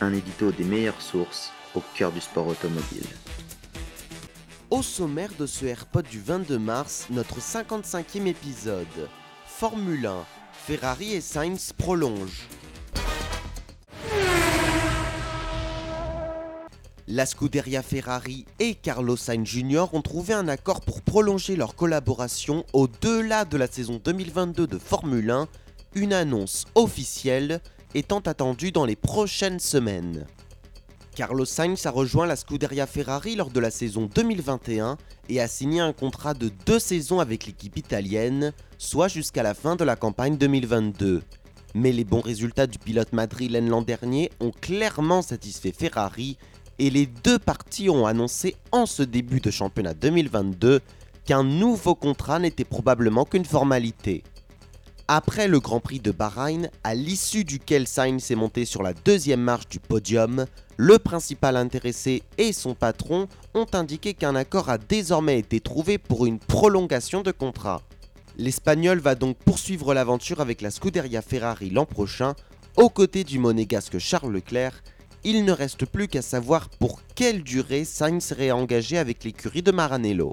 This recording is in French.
Un édito des meilleures sources au cœur du sport automobile. Au sommaire de ce AirPod du 22 mars, notre 55e épisode. Formule 1, Ferrari et Sainz prolongent. La Scuderia Ferrari et Carlos Sainz Jr. ont trouvé un accord pour prolonger leur collaboration au-delà de la saison 2022 de Formule 1, une annonce officielle étant attendue dans les prochaines semaines. Carlos Sainz a rejoint la Scuderia Ferrari lors de la saison 2021 et a signé un contrat de deux saisons avec l'équipe italienne, soit jusqu'à la fin de la campagne 2022. Mais les bons résultats du pilote madrilène l'an dernier ont clairement satisfait Ferrari et les deux parties ont annoncé en ce début de championnat 2022 qu'un nouveau contrat n'était probablement qu'une formalité. Après le Grand Prix de Bahreïn, à l'issue duquel Sainz est monté sur la deuxième marche du podium, le principal intéressé et son patron ont indiqué qu'un accord a désormais été trouvé pour une prolongation de contrat. L'Espagnol va donc poursuivre l'aventure avec la Scuderia Ferrari l'an prochain, aux côtés du monégasque Charles Leclerc. Il ne reste plus qu'à savoir pour quelle durée Sainz serait engagé avec l'écurie de Maranello.